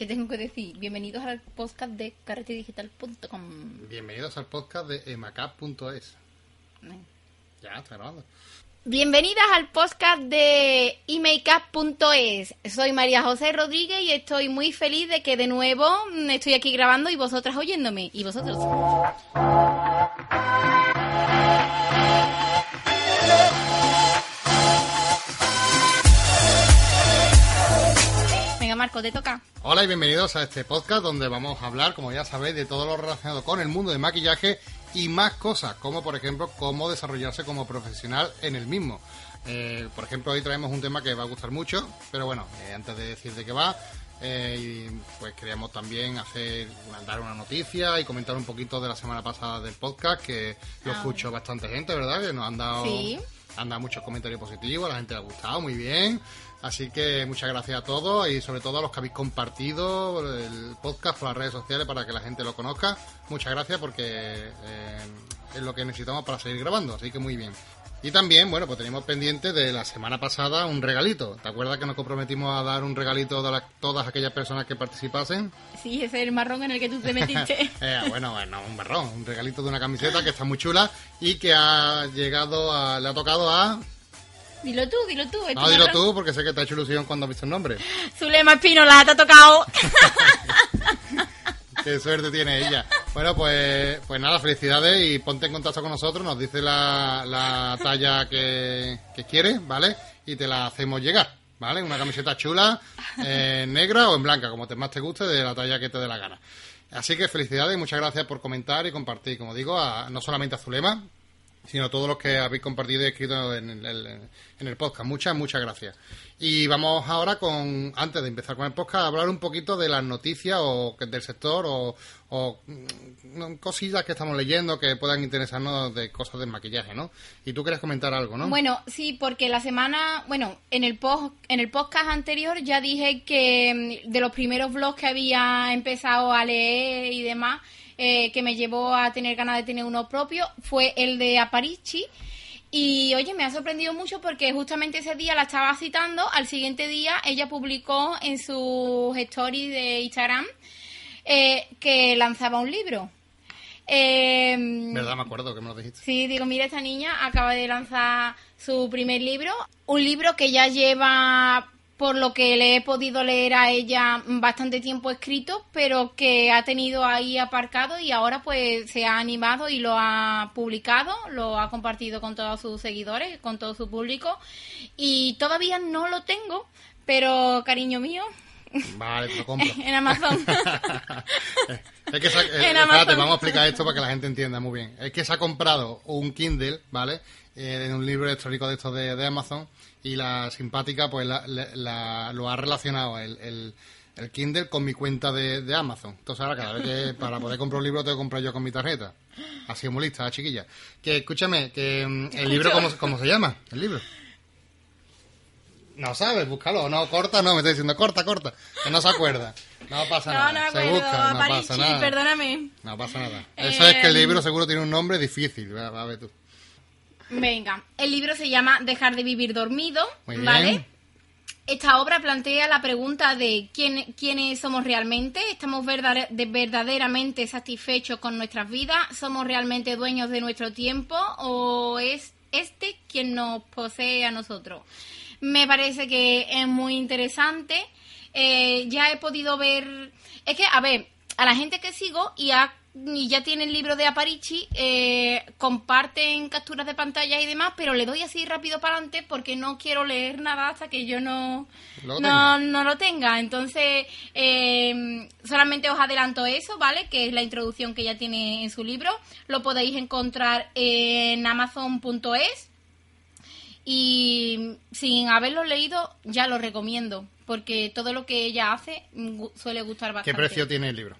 ¿Qué tengo que decir? Bienvenidos al podcast de carretedigital.com. Bienvenidos al podcast de emacap.es. Ya, está grabando. Bienvenidas al podcast de emakeup.es. Soy María José Rodríguez y estoy muy feliz de que de nuevo estoy aquí grabando y vosotras oyéndome. Y vosotros. Marco, te toca. Hola y bienvenidos a este podcast donde vamos a hablar, como ya sabéis, de todo lo relacionado con el mundo de maquillaje y más cosas, como por ejemplo cómo desarrollarse como profesional en el mismo. Eh, por ejemplo, hoy traemos un tema que va a gustar mucho, pero bueno, eh, antes de decir de qué va, eh, pues queríamos también hacer dar una noticia y comentar un poquito de la semana pasada del podcast, que lo Ah, escucho bastante gente, ¿verdad? Que nos han dado, Sí. han dado muchos comentarios positivos, a la gente le ha gustado, muy bien. Así que muchas gracias a todos y sobre todo a los que habéis compartido el podcast por las redes sociales para que la gente lo conozca. Muchas gracias porque eh, es lo que necesitamos para seguir grabando, así que muy bien. Y también, bueno, pues tenemos pendiente de la semana pasada un regalito. ¿Te acuerdas que nos comprometimos a dar un regalito a todas aquellas personas que participasen? Sí, ese es el marrón en el que tú te metiste. Eh, bueno, bueno, un marrón, un regalito de una camiseta que está muy chula y que ha llegado a, le ha tocado a... dilo tú, dilo tú. ¿es tu No, dilo marrón? tú porque sé que te ha hecho ilusión cuando has visto el nombre. Zulema Espinola, te ha tocado. Qué suerte tiene ella. Bueno, pues, pues nada, felicidades y ponte en contacto con nosotros, nos dice la, la talla que, que quieres, ¿vale? Y te la hacemos llegar, ¿vale? Una camiseta chula, eh, negra o en blanca, como te más te guste, de la talla que te dé la gana. Así que felicidades y muchas gracias por comentar y compartir, como digo, a- no solamente a Zulema, sino todos los que habéis compartido y escrito en el, en el podcast. Muchas, muchas gracias. Y vamos ahora con, antes de empezar con el podcast, a hablar un poquito de las noticias o del sector o, o, mm, cosillas que estamos leyendo que puedan interesarnos de cosas del maquillaje, ¿no? Y tú quieres comentar algo, ¿no? Bueno, sí, porque la semana, bueno, en el post, en el podcast anterior ya dije que mm, de los primeros blogs que había empezado a leer y demás, eh, que me llevó a tener ganas de tener uno propio, fue el de Aparici. Y oye, me ha sorprendido mucho porque justamente ese día la estaba citando, al siguiente día ella publicó en sus stories de Instagram eh, que lanzaba un libro. Eh, ¿Verdad? Me acuerdo que me lo dijiste. Sí, digo, mira, esta niña acaba de lanzar su primer libro, un libro que ya lleva, por lo que le he podido leer a ella, bastante tiempo escrito, pero que ha tenido ahí aparcado y ahora pues se ha animado y lo ha publicado, lo ha compartido con todos sus seguidores, con todo su público y todavía no lo tengo, pero cariño mío, Vale, te lo compro. en Amazon. Es que se ha- eh, En espérate, Amazon. vamos a explicar esto para que la gente entienda muy bien. Es que se ha comprado un Kindle, ¿vale? Eh, en un libro electrónico de estos de, de Amazon y la simpática pues la- la- la- lo ha relacionado el, el- el Kindle con mi cuenta de, de Amazon. Entonces ahora cada vez que para poder comprar un libro tengo que comprar yo con mi tarjeta. Así muy lista, ¿eh, chiquilla. Que escúchame, que mm, el libro, ¿cómo, ¿cómo se llama? El libro. No sabes, búscalo. No, corta, no, me está diciendo corta, corta. Que no se acuerda. No pasa No, nada. no se acuerdo, busca, no pasa nada. perdóname. No pasa nada. Eso es que el Eh, libro seguro tiene un nombre difícil. A ver tú. Venga, el libro se llama Dejar de vivir dormido, Muy bien. ¿vale? Esta obra plantea la pregunta de quién, quiénes somos realmente, estamos verdade- de- verdaderamente satisfechos con nuestras vidas, somos realmente dueños de nuestro tiempo o es este quien nos posee a nosotros. Me parece que es muy interesante. Eh, ya he podido ver, es que, a ver, a la gente que sigo y, ha- y ya tiene el libro de Aparici, eh, comparten capturas de pantalla y demás, pero le doy así rápido para adelante porque no quiero leer nada hasta que yo no Lo no, no lo tenga. Entonces, eh, solamente os adelanto eso, ¿vale? Que es la introducción que ya tiene en su libro. Lo podéis encontrar en amazon.es. Y sin haberlo leído, ya lo recomiendo. Porque todo lo que ella hace mm, suele gustar ¿Qué bastante. precio tiene el libro?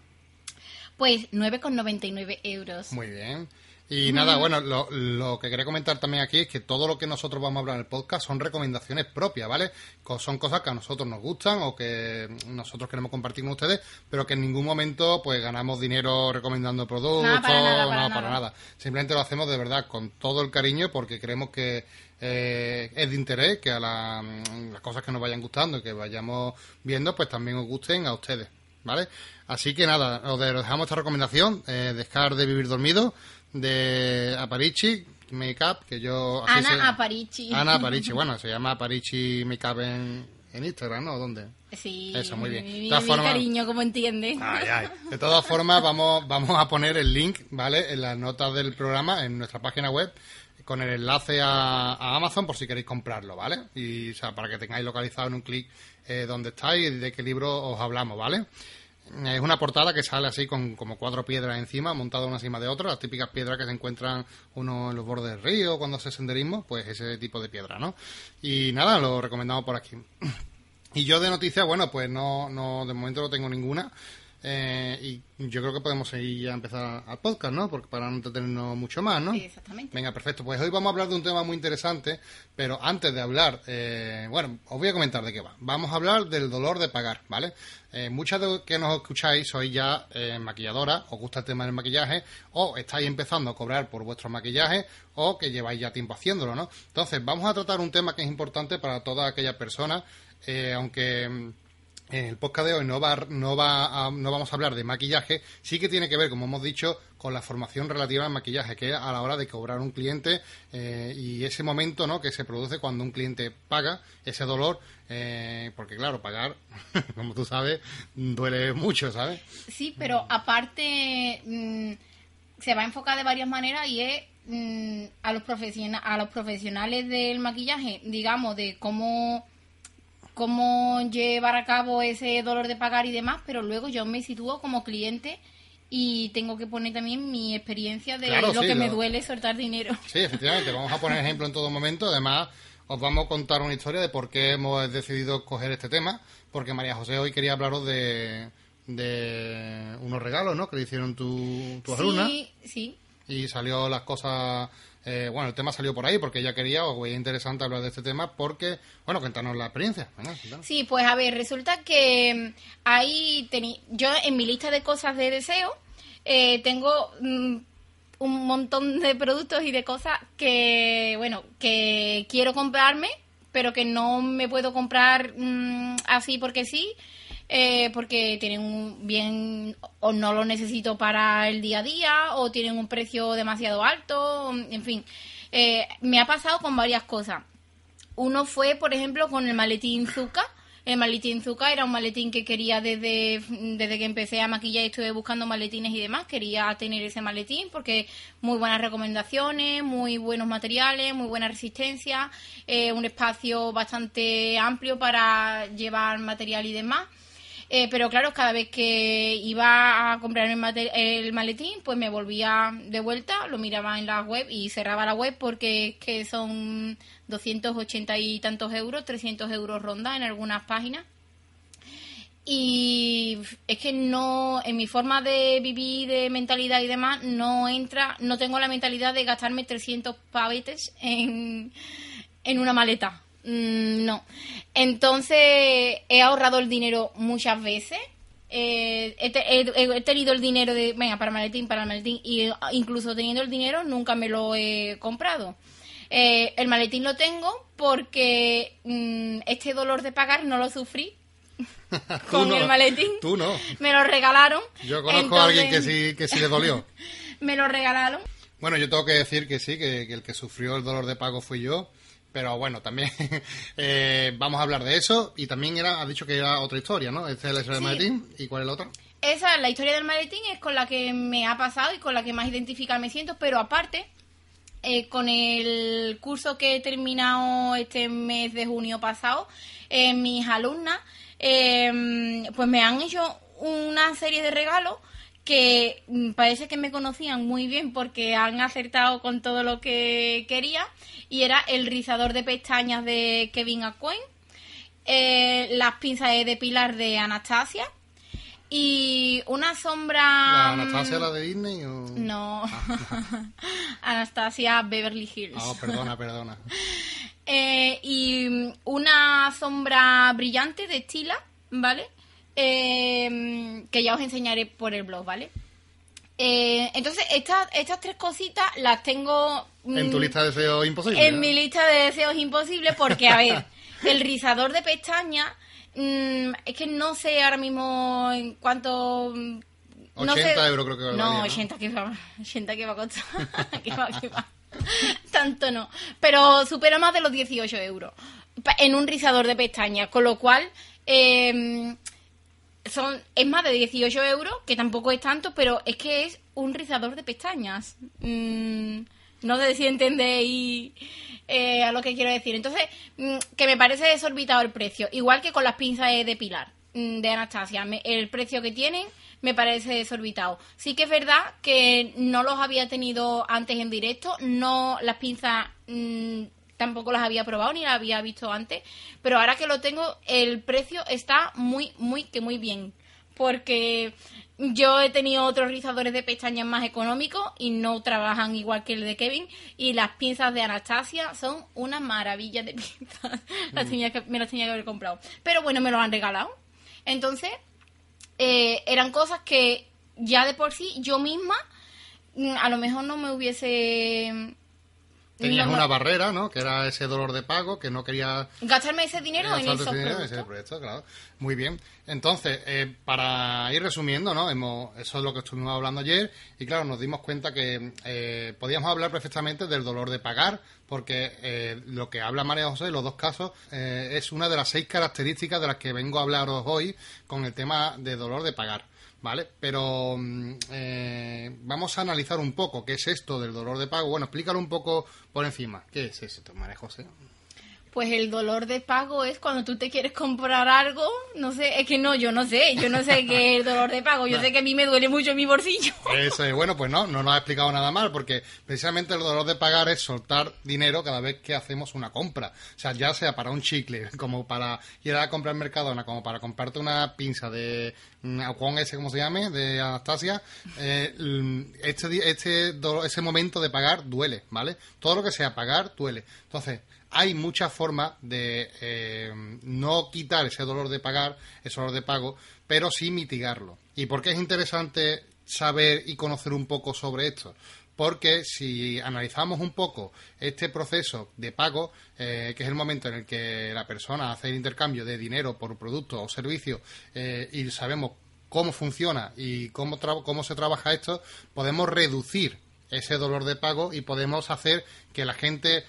Pues 9,99 euros. Muy bien. Y nada, bueno, lo, lo que quería comentar también aquí es que todo lo que nosotros vamos a hablar en el podcast son recomendaciones propias, ¿vale? Son cosas que a nosotros nos gustan o que nosotros queremos compartir con ustedes, pero que en ningún momento pues ganamos dinero recomendando productos, Nada, para nada, para no, nada. para nada. Simplemente lo hacemos de verdad con todo el cariño porque creemos que eh, es de interés, que a la- las cosas que nos vayan gustando y que vayamos viendo pues también os gusten a ustedes. ¿Vale? Así que nada, os dejamos esta recomendación, eh, Descar de Vivir Dormido, de Aparici Makeup, que yo... así Ana se- Aparici. Ana Aparici, bueno, se llama Aparici Makeup en, en Instagram, ¿no? ¿Dónde? Sí, Eso, muy bien. Mi, De todas mi formas- cariño, como entiende. Ay, ay. De todas formas, vamos, vamos a poner el link, ¿vale? En las notas del programa, en nuestra página web, con el enlace a, a Amazon por si queréis comprarlo, ¿vale? Y, o sea, para que tengáis localizado en un clic eh, dónde estáis y de qué libro os hablamos, ¿vale? Es una portada que sale así con como cuatro piedras encima, montadas una encima de otra, las típicas piedras que se encuentran uno en los bordes del río cuando hace senderismo, pues ese tipo de piedra, ¿no? Y nada, lo recomendamos por aquí. Y yo de noticias, bueno, pues no, no de momento no tengo ninguna. Eh, y yo creo que podemos seguir ya a empezar al podcast, ¿no? Porque para no entretenernos mucho más, ¿no? Exactamente. Venga, perfecto. Pues hoy vamos a hablar de un tema muy interesante, pero antes de hablar, eh, bueno, os voy a comentar de qué va. Vamos a hablar del dolor de pagar, ¿vale? Eh, muchas de que nos escucháis sois ya eh, maquilladoras, os gusta el tema del maquillaje, o estáis empezando a cobrar por vuestro maquillaje, o que lleváis ya tiempo haciéndolo, ¿no? Entonces, vamos a tratar un tema que es importante para todas aquellas personas, eh, aunque mm, en el podcast de hoy no va, no va a- no vamos a hablar de maquillaje, sí que tiene que ver, como hemos dicho, con la formación relativa al maquillaje, que es a la hora de cobrar un cliente eh, y ese momento ¿no? que se produce cuando un cliente paga, ese dolor, eh, porque claro, pagar, como tú sabes, duele mucho, ¿sabes? Sí, pero aparte mm, se va a enfocar de varias maneras y es mm, a los a los profesionales del maquillaje, digamos, de cómo cómo llevar a cabo ese dolor de pagar y demás, pero luego yo me sitúo como cliente y tengo que poner también mi experiencia de Claro, lo sí, que me duele soltar dinero. Sí, efectivamente, vamos a poner ejemplo en todo momento. Además, os vamos a contar una historia de por qué hemos decidido coger este tema, porque María José hoy quería hablaros de, de unos regalos, ¿no? Que le hicieron tu, tu alumna. Sí, sí. y salió las cosas eh, bueno el tema salió por ahí porque ella quería o veía interesante hablar de este tema porque bueno cuéntanos la experiencia. Sí, pues a ver, resulta que mm, ahí tení, yo en mi lista de cosas de deseo eh, tengo mm, un montón de productos y de cosas que, bueno, que quiero comprarme, pero que no me puedo comprar mm, así porque sí, eh, porque tienen un bien o no lo necesito para el día a día o tienen un precio demasiado alto, en fin. Eh, me ha pasado con varias cosas. Uno fue, por ejemplo, con el maletín Zuka. El maletín Zuka era un maletín que quería desde, desde que empecé a maquillar y estuve buscando maletines y demás. Quería tener ese maletín porque muy buenas recomendaciones, muy buenos materiales, muy buena resistencia, eh, un espacio bastante amplio para llevar material y demás. Eh, pero claro, cada vez que iba a comprar el, maletín, pues me volvía de vuelta, lo miraba en la web y cerraba la web porque es que son 280 y tantos euros, 300 euros ronda en algunas páginas. Y es que no, en mi forma de vivir, de mentalidad y demás, no entra, no tengo la mentalidad de gastarme 300 pavetes en, en una maleta. Mm, no. Entonces, he ahorrado el dinero muchas veces. Eh, he, te- he- he tenido el dinero de, venga, para el maletín, para el maletín, y eh, incluso teniendo el dinero, nunca me lo he comprado. Eh, el maletín lo tengo porque mm, este dolor de pagar no lo sufrí con no, el maletín. tú no Me lo regalaron. yo conozco a alguien que sí que sí le dolió Me lo regalaron. bueno yo tengo que decir que sí que, que el que sufrió el dolor de pago fui yo pero bueno también eh, vamos a hablar de eso. Y también era has dicho que era otra historia no este es la historia del maletín. Y cuál es la otra Esa, la historia del maletín es con la que me ha pasado y con la que más identificada me siento, pero aparte, eh, con el curso que he terminado este mes de junio pasado, eh, mis alumnas, eh, pues me han hecho una serie de regalos que mm, parece que me conocían muy bien porque han acertado con todo lo que quería y era el rizador de pestañas de Kevin Aquen, eh, las pinzas de depilar de Anastasia y una sombra la mm, Anastasia la de Disney o no. Anastasia Beverly Hills. Ah perdona perdona. Eh, y una sombra brillante de Stila, ¿vale? Eh, que ya os enseñaré por el blog, ¿vale? Eh, entonces, estas, estas tres cositas las tengo en tu mm, lista de deseos imposible en mi lista de deseos imposibles porque, a ver, el rizador de pestañas mm, es que no sé ahora mismo en cuánto... mm, no 80 sé- euros creo que No, valía, ¿no? 80 que va, 80 que va a costar. que va, que va. Tanto no. Pero supera más de los 18 euros. En un rizador de pestañas. Con lo cual, eh, son es más de 18 euros, que tampoco es tanto, pero es que es un rizador de pestañas. Mm, no sé si entendéis eh, a lo que quiero decir. Entonces, mm, que me parece desorbitado el precio. Igual que con las pinzas de depilar mm, de Anastasia. El precio que tienen me parece desorbitado. Sí que es verdad que no los había tenido antes en directo. No, las pinzas... tampoco las había probado ni las había visto antes, pero ahora que lo tengo, el precio está muy, muy, que muy bien. Porque yo he tenido otros rizadores de pestañas más económicos y no trabajan igual que el de Kevin. Y las pinzas de Anastasia son una maravilla de pinzas. Las tenía que- me las tenía que haber comprado. Pero bueno, me lo han regalado. Entonces, eh, eran cosas que ya de por sí yo misma mm, a lo mejor no me hubiese... Tenías no- no- una barrera, ¿no? Que era ese dolor de pago, que no quería gastarme ese dinero en esos dinero ese proyecto, claro. Muy bien. Entonces, eh, para ir resumiendo, ¿no? Hemos, eso es lo que estuvimos hablando ayer y claro, nos dimos cuenta que eh, podíamos hablar perfectamente del dolor de pagar porque eh, lo que habla María José en los dos casos eh, es una de las seis características de las que vengo a hablaros hoy con el tema de dolor de pagar. ¿Vale? Pero mm, eh, vamos a analizar un poco qué es esto del dolor de pago. Bueno, explícalo un poco por encima. ¿Qué es esto, María José? Pues el dolor de pago es cuando tú te quieres comprar algo, no sé, es que no, yo no sé, yo no sé qué es el dolor de pago, yo sé que a mí me duele mucho mi bolsillo. Eso es, bueno, pues no, no nos ha explicado nada mal, porque precisamente el dolor de pagar es soltar dinero cada vez que hacemos una compra. O sea, ya sea para un chicle, como para ir a comprar Mercadona, como para comprarte una pinza de mm, Juan ese, como se llame, de Anastasia, eh, mm, este, este ese momento de pagar duele, ¿vale? Todo lo que sea pagar duele. Entonces, hay muchas formas de eh, no quitar ese dolor de pagar, ese dolor de pago, pero sí mitigarlo. ¿Y por qué es interesante saber y conocer un poco sobre esto? Porque si analizamos un poco este proceso de pago, eh, que es el momento en el que la persona hace el intercambio de dinero por producto o servicio eh, y sabemos cómo funciona y cómo, cómo se trabaja esto, podemos reducir ese dolor de pago y podemos hacer que la gente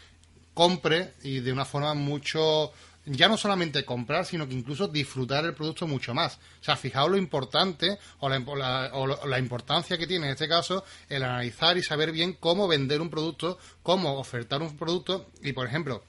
compre y de una forma mucho ya no solamente comprar, sino que incluso disfrutar el producto mucho más. O sea, fijaos lo importante o la, o la- importancia que tiene en este caso el analizar y saber bien cómo vender un producto, cómo ofertar un producto y, por ejemplo,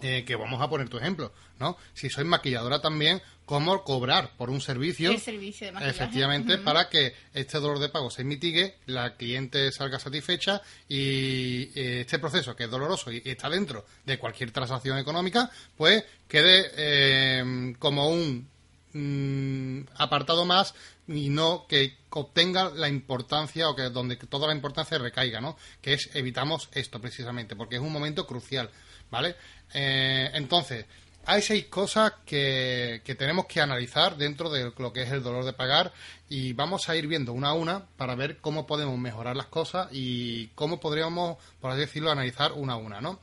eh, que vamos a poner tu ejemplo, ¿no? Si sois maquilladora también, cómo cobrar por un servicio. El servicio de maquillaje. Efectivamente, para que este dolor de pago se mitigue, la cliente salga satisfecha y eh, este proceso, que es doloroso y, y está dentro de cualquier transacción económica, pues quede eh, como un mm, apartado más y no que obtenga la importancia o que donde toda la importancia recaiga, ¿no? Que es evitamos esto precisamente, porque es un momento crucial, ¿vale? Eh, entonces, hay seis cosas que, que tenemos que analizar dentro de lo que es el dolor de pagar y vamos a ir viendo una a una para ver cómo podemos mejorar las cosas y cómo podríamos, por así decirlo, analizar una a una, ¿no?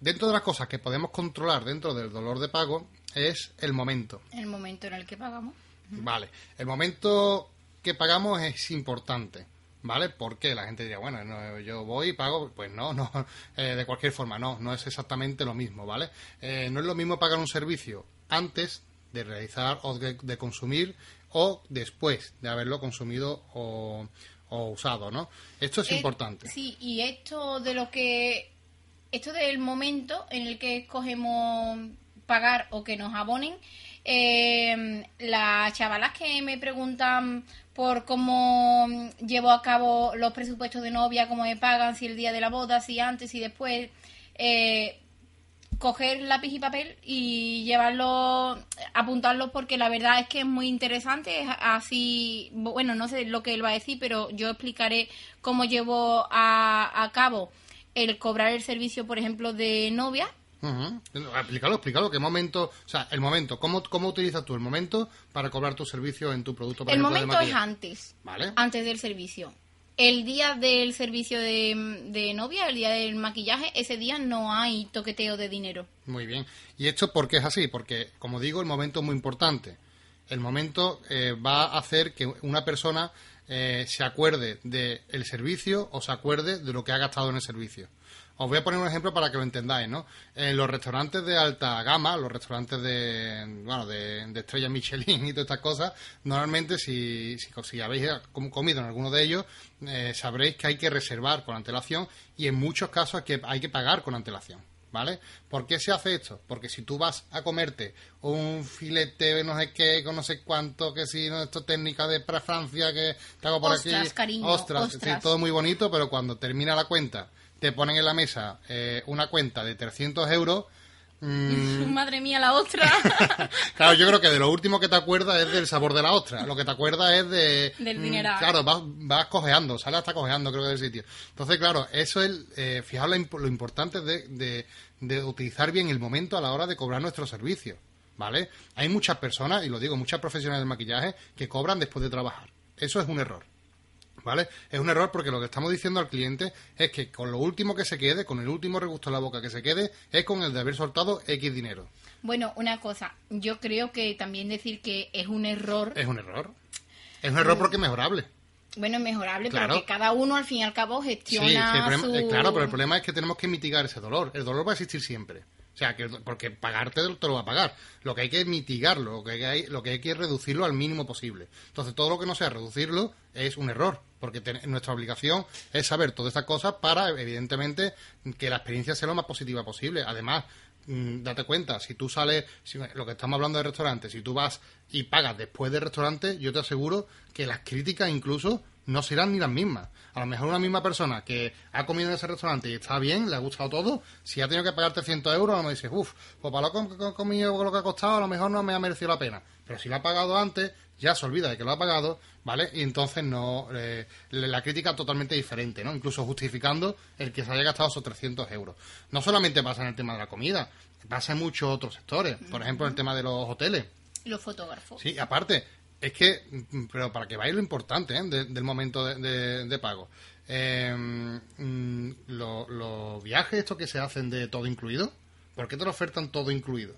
Dentro de las cosas que podemos controlar dentro del dolor de pago es el momento. El momento en el que pagamos. Vale, el momento que pagamos es importante, ¿vale? Porque la gente diría, bueno, no, yo voy y pago, pues no, no, eh, de cualquier forma, no, no es exactamente lo mismo, ¿vale? Eh, no es lo mismo pagar un servicio antes de realizar o de, de consumir o después de haberlo consumido o, o usado, ¿no? Esto es Eh, importante. Sí, y esto de lo que. Esto del momento en el que escogemos pagar o que nos abonen. Eh, las chavalas que me preguntan por cómo llevo a cabo los presupuestos de novia, cómo me pagan, si el día de la boda, si antes, y después. eh, coger lápiz y papel y llevarlo, apuntarlo porque la verdad es que es muy interesante, es así, bueno, no sé lo que él va a decir, pero yo explicaré cómo llevo a, a cabo el cobrar el servicio, por ejemplo, de novia. Ujú. Explícalo, explícalo, qué momento, o sea, el momento, ¿cómo, cómo utilizas tú el momento para cobrar tu servicio en tu producto? por el ejemplo, de momento es antes, Vale. antes del servicio. el día del servicio de, de novia, el día del maquillaje, ese día no hay toqueteo de dinero. Muy bien. ¿Y esto por qué es así? Porque, como digo, el momento es muy importante. El momento eh, va a hacer que una persona eh, se acuerde del servicio o se acuerde de lo que ha gastado en el servicio. Os voy a poner un ejemplo para que lo entendáis, ¿no? En los restaurantes de alta gama, los restaurantes de, bueno, de, de estrella Michelin y todas estas cosas, normalmente si, si, habéis comido en alguno de ellos, eh, sabréis que hay que reservar con antelación y en muchos casos que, hay que pagar con antelación. ¿Vale? ¿Por qué se hace esto? Porque si tú vas a comerte un filete no sé qué, con no sé cuánto, que si no, esto técnica de para Francia, que te hago por aquí. Cariño, ostras, ostras. todo muy bonito, pero cuando termina la cuenta te ponen en la mesa eh, una cuenta de 300 euros. Mm, Madre mía, la ostra. claro, yo creo que de lo último que te acuerdas es del sabor de la ostra. Lo que te acuerdas es de. Del mm, dinero. claro, vas, vas cojeando, sale hasta cojeando, creo que del sitio. Entonces, claro, eso es. Eh, fijaos lo, importante de, de, utilizar bien el momento a la hora de cobrar nuestro servicio. ¿Vale? Hay muchas personas, y lo digo, muchas profesionales del maquillaje que cobran después de trabajar. Eso es un error. ¿Vale? Es un error porque lo que estamos diciendo al cliente es que con lo último que se quede, con el último regusto en la boca que se quede, es con el de haber soltado X dinero. Bueno, una cosa, yo creo que también decir que es un error. Es un error. Es un error porque es mejorable. Bueno, es mejorable, pero que cada uno al fin y al cabo gestiona. Eh, claro, pero el problema es que tenemos que mitigar ese dolor. El dolor va a existir siempre. O sea, que, porque pagarte te lo va a pagar. Lo que hay que mitigarlo, lo que hay, lo que hay que reducirlo al mínimo posible. Entonces, todo lo que no sea reducirlo es un error, porque nuestra obligación es saber todas estas cosas para, evidentemente, que la experiencia sea lo más positiva posible. Además, mm, date cuenta, si tú sales, lo que estamos hablando de restaurantes, si tú vas y pagas después del restaurante, yo te aseguro que las críticas incluso no serán ni las mismas. A lo mejor una misma persona que ha comido en ese restaurante y está bien, le ha gustado todo, si ha tenido que pagar 300 euros, a lo mejor dices, uff, pues para lo que he comido lo que ha costado, a lo mejor no me ha merecido la pena. Pero si lo ha pagado antes, ya se olvida de que lo ha pagado, ¿vale? Y entonces no, eh, la crítica totalmente diferente, ¿no? Incluso justificando el que se haya gastado esos 300 euros. No solamente pasa en el tema de la comida, pasa en muchos otros sectores. Por ejemplo, en el tema de los hoteles. Los fotógrafos. Sí, aparte, es que, pero para que vaya lo importante ¿eh? del momento de, pago. Em, mm, los viajes estos que se hacen de todo incluido, ¿por qué te lo ofertan todo incluido?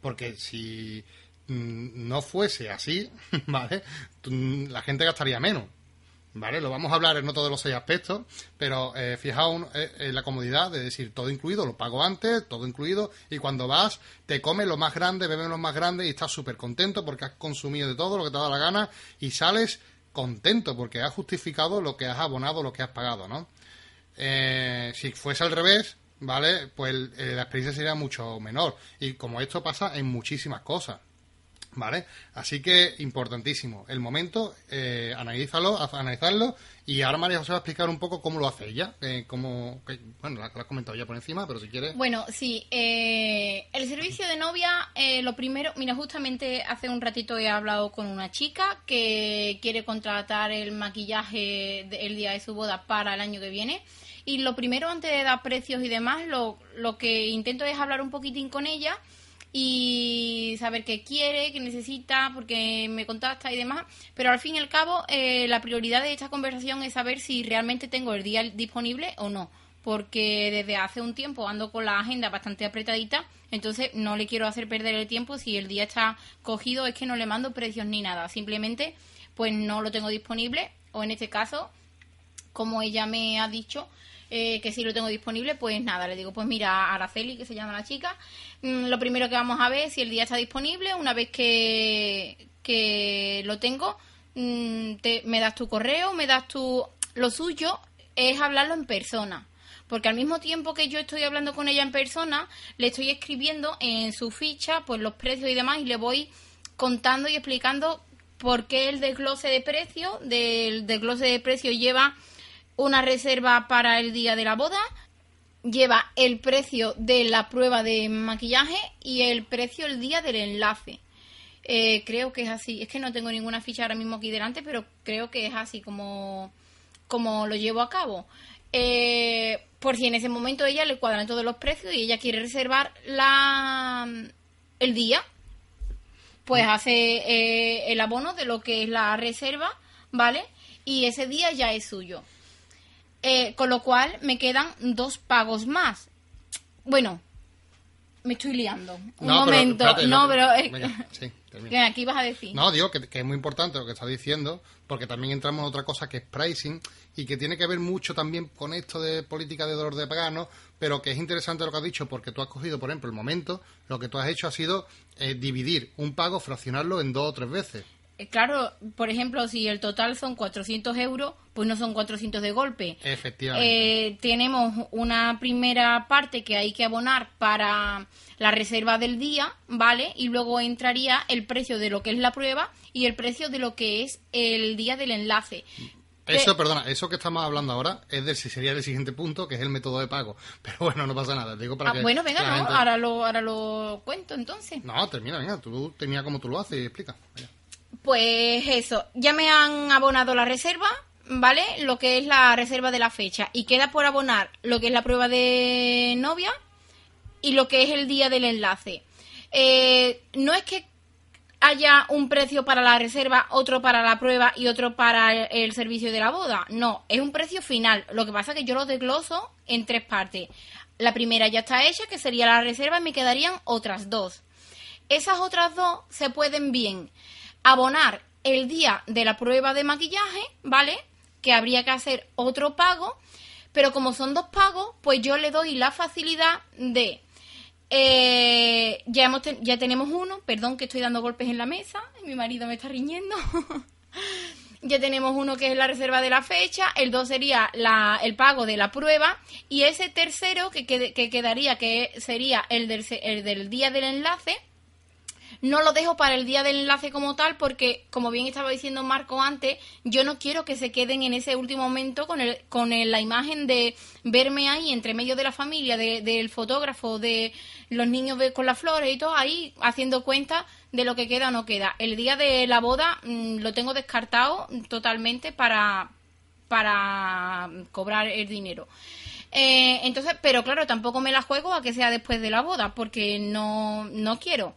Porque si mm, no fuese así, ¿vale? La gente gastaría menos. ¿Vale? Lo vamos a hablar en otro de los seis aspectos, pero eh, fijaos eh, en la comodidad de decir todo incluido, lo pago antes, todo incluido, y cuando vas te comes lo más grande, bebes lo más grande y estás súper contento porque has consumido de todo lo que te da la gana y sales contento porque has justificado lo que has abonado, lo que has pagado, ¿no? Eh, si fuese al revés, ¿vale? Pues la experiencia sería mucho menor. Y como esto pasa en muchísimas cosas. ¿Vale? Así que importantísimo. El momento, eh, analízalo, analizarlo y ahora María José va a explicar un poco cómo lo hace ella. Eh, cómo, bueno, la, has comentado ya por encima, pero si quieres. Bueno, sí. Eh, el servicio de novia, eh, lo primero, mira, justamente hace un ratito he hablado con una chica que quiere contratar el maquillaje el día de su boda para el año que viene. Y lo primero, antes de dar precios y demás, lo, lo que intento es hablar un poquitín con ella y saber qué quiere, qué necesita, porque me contacta y demás. Pero al fin y al cabo, eh, la prioridad de esta conversación es saber si realmente tengo el día disponible o no. Porque desde hace un tiempo ando con la agenda bastante apretadita, entonces no le quiero hacer perder el tiempo. Si el día está cogido, es que no le mando precios ni nada. Simplemente, pues no lo tengo disponible. O en este caso, como ella me ha dicho, eh, que si lo tengo disponible, pues nada, le digo, pues mira, Araceli, que se llama la chica, mm, lo primero que vamos a ver es si el día está disponible, una vez que, que lo tengo, mm, me das tu correo, me das tu... Lo suyo es hablarlo en persona. Porque al mismo tiempo que yo estoy hablando con ella en persona, le estoy escribiendo en su ficha pues los precios y demás y le voy contando y explicando por qué el desglose de precio, del desglose de precio lleva una reserva para el día de la boda, lleva el precio de la prueba de maquillaje y el precio el día del enlace. Eh, creo que es así. Es que no tengo ninguna ficha ahora mismo aquí delante, pero creo que es así como, como lo llevo a cabo. Eh, por si en ese momento ella le cuadran todos los precios y ella quiere reservar la el día, pues hace eh, el abono de lo que es la reserva, ¿vale? y ese día ya es suyo. Eh, con lo cual me quedan dos pagos más. Bueno, me estoy liando. Un momento. no, pero... ¿Qué aquí vas a decir? No, digo que, es muy importante lo que estás diciendo, porque también entramos en otra cosa que es pricing y que tiene que ver mucho también con esto de política de dolor de pagar, ¿no? Pero que es interesante lo que has dicho, porque tú has cogido, por ejemplo, el momento, lo que tú has hecho ha sido eh, dividir un pago, fraccionarlo en dos o tres veces. Eh, claro, por ejemplo, si el total son 400 euros, pues no son 400 de golpe. Efectivamente. Eh, tenemos una primera parte que hay que abonar para la reserva del día, ¿vale? Y luego entraría el precio de lo que es la prueba y el precio de lo que es el día del enlace. Eso, perdona, eso que estamos hablando ahora es del, sería el siguiente punto, que es el método de pago. Pero bueno, no pasa nada. Digo para ah, bueno, venga, no, ahora, lo, ahora lo cuento entonces. No, termina, venga, tú termina como tú lo haces y explica. Pues eso, ya me han abonado la reserva, ¿vale? Lo que es la reserva de la fecha. Y queda por abonar lo que es la prueba de novia y lo que es el día del enlace. Eh, no es que haya un precio para la reserva, otro para la prueba y otro para el, servicio de la boda. No, es un precio final. Lo que pasa es que yo lo desgloso en tres partes. La primera ya está hecha, que sería la reserva, y me quedarían otras dos. Esas otras dos se pueden bien abonar el día de la prueba de maquillaje, ¿vale? Que habría que hacer otro pago, pero como son dos pagos, pues yo le doy la facilidad de... Eh, ya, hemos ya tenemos uno, perdón que estoy dando golpes en la mesa, mi marido me está riñendo. ya tenemos uno que es la reserva de la fecha, el dos sería la, el pago de la prueba y ese tercero que, que quedaría, que sería el del, el del día del enlace, no lo dejo para el día del enlace como tal porque, como bien estaba diciendo Marco antes, yo no quiero que se queden en ese último momento con, el, con la imagen de verme ahí entre medio de la familia, del fotógrafo, de los niños con las flores y todo, ahí haciendo cuenta de lo que queda o no queda. El día de la boda mm, lo tengo descartado totalmente para, para cobrar el dinero. Eh, entonces, pero claro, tampoco me la juego a que sea después de la boda, porque no, no quiero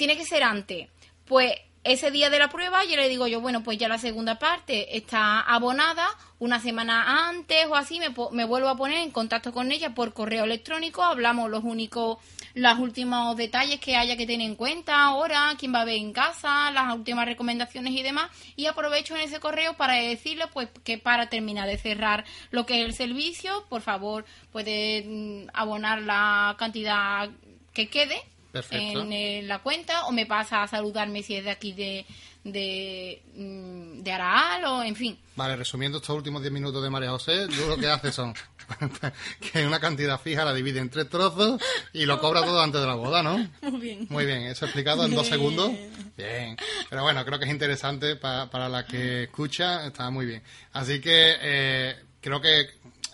tiene que ser antes. Pues ese día de la prueba yo le digo yo, bueno, pues ya la segunda parte está abonada, una semana antes o así me, me vuelvo a poner en contacto con ella por correo electrónico, hablamos los únicos, los últimos detalles que haya que tener en cuenta ahora, quién va a ver en casa, las últimas recomendaciones y demás, y aprovecho en ese correo para decirle pues que para terminar de cerrar lo que es el servicio, por favor puede mm, abonar la cantidad que quede en eh, la cuenta o me pasa a saludarme si es de aquí de, de, mm, de Araal o en fin. Vale, resumiendo estos últimos 10 minutos de María José, yo lo que hace son que una cantidad fija la divide en tres trozos y lo cobra todo antes de la boda, ¿no? Muy bien. Muy bien, eso explicado en dos segundos. Bien. Pero bueno, creo que es interesante para, para la que escucha, está muy bien. Así que eh, creo que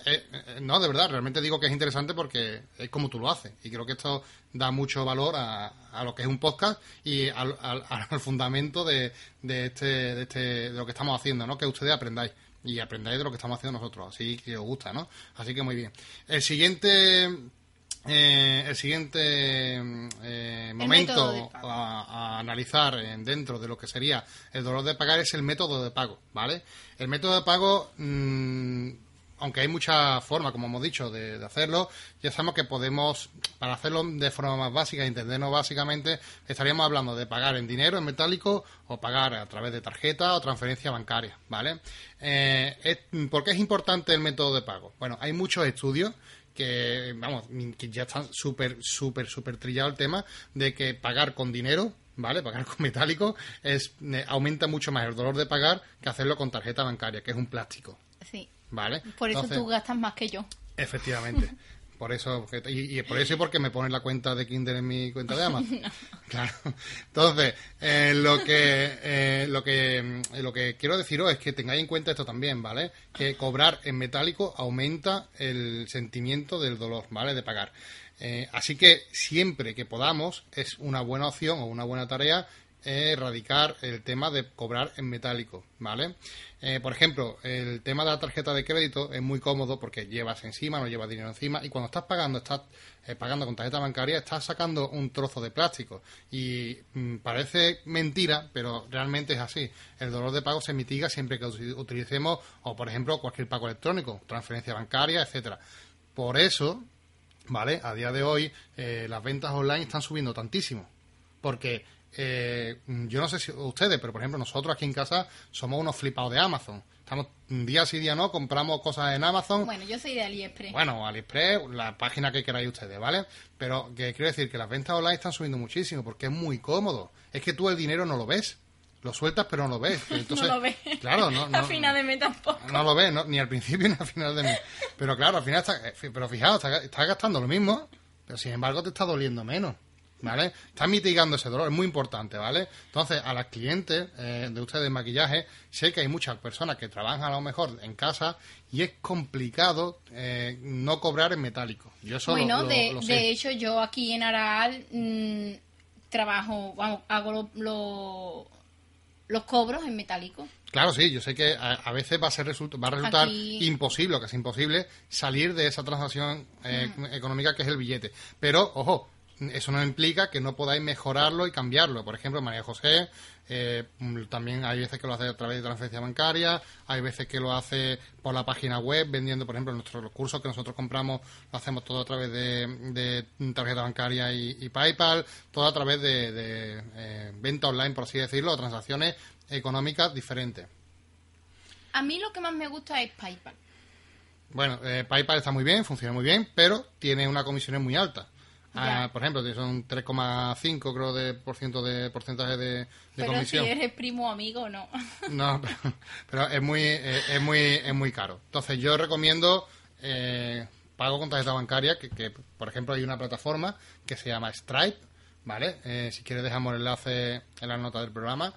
eh, eh, no, de verdad, realmente digo que es interesante porque es como tú lo haces. Y creo que esto da mucho valor a, lo que es un podcast y al, fundamento de, de, este, de, este, de lo que estamos haciendo, ¿no? Que ustedes aprendáis y aprendáis de lo que estamos haciendo nosotros, así que os gusta, ¿no? Así que muy bien. El siguiente eh, el siguiente momento a, analizar dentro de lo que sería el dolor de pagar es el método de pago, ¿vale? El método de pago mm, aunque hay muchas formas, como hemos dicho, de, hacerlo, ya sabemos que podemos, para hacerlo de forma más básica, entendernos básicamente, estaríamos hablando de pagar en dinero, en metálico, o pagar a través de tarjeta o transferencia bancaria, ¿vale? Eh, ¿Por qué es importante el método de pago? Bueno, hay muchos estudios que, vamos, que ya están súper, súper, súper trillado el tema de que pagar con dinero ¿vale? Pagar con metálico es, eh, aumenta mucho más el dolor de pagar que hacerlo con tarjeta bancaria, que es un plástico. Sí. ¿Vale? Por eso tú gastas más que yo. Efectivamente. Por eso, y, por eso y porque me ponen la cuenta de Kinder en mi cuenta de Amazon. Claro. Entonces, eh, lo que eh, lo que mm, lo que quiero deciros es que tengáis en cuenta esto también, ¿vale? Que cobrar en metálico aumenta el sentimiento del dolor, ¿vale? De pagar. Eh, así que siempre que podamos es una buena opción o una buena tarea erradicar el tema de cobrar en metálico, ¿vale? Eh, por ejemplo, el tema de la tarjeta de crédito es muy cómodo porque llevas encima, no llevas dinero encima y cuando estás pagando, estás eh, pagando con tarjeta bancaria, estás sacando un trozo de plástico y mm, parece mentira, pero realmente es así. El dolor de pago se mitiga siempre que utilicemos, o por ejemplo, cualquier pago electrónico, transferencia bancaria, etcétera. Por eso, ¿vale? A día de hoy, eh, las ventas online están subiendo tantísimo. Porque eh, yo no sé si ustedes, pero por ejemplo nosotros aquí en casa somos unos flipados de Amazon. Estamos día sí día no, compramos cosas en Amazon. Bueno, yo soy de AliExpress. Bueno, AliExpress, la página que queráis ustedes, ¿vale? Pero que quiero decir que las ventas online están subiendo muchísimo porque es muy cómodo. Es que tú el dinero no lo ves. Lo sueltas pero no lo ves. no lo ves. Claro, no, no. al final de mes tampoco. No lo ves, ni al principio ni al final de mes. Pero claro, al final está, eh, pero fijaos, estás está gastando lo mismo, pero sin embargo te está doliendo menos. ¿Vale? Está mitigando ese dolor, es muy importante, ¿vale? Entonces, a las clientes eh, de ustedes de maquillaje, sé que hay muchas personas que trabajan a lo mejor en casa y es complicado eh, no cobrar en metálico. Yo eso bueno, de, de hecho, yo aquí en Aral mm, trabajo, hago los cobros en metálico. Claro, sí, yo sé que a, veces va a, ser va a resultar imposible, que es imposible, salir de esa transacción eh, mm. económica que es el billete. Pero, ojo, eso no implica que no podáis mejorarlo y cambiarlo. Por ejemplo, María José eh, también hay veces que lo hace a través de transferencia bancaria, hay veces que lo hace por la página web, vendiendo, por ejemplo, nuestros cursos que nosotros compramos, lo hacemos todo a través de, tarjeta bancaria y, PayPal, todo a través de, eh, venta online, por así decirlo, o transacciones económicas diferentes. A mí lo que más me gusta es PayPal. Bueno, eh, PayPal está muy bien, funciona muy bien, pero tiene una comisión muy alta. Ah, por ejemplo, son 3,5 creo de por ciento de porcentaje de, pero comisión. si eres primo amigo, no. no, pero, es muy eh, es muy es muy caro. Entonces yo recomiendo eh, pago con tarjeta bancaria que, por ejemplo hay una plataforma que se llama Stripe, ¿vale? Eh, si quieres dejamos el enlace en la nota del programa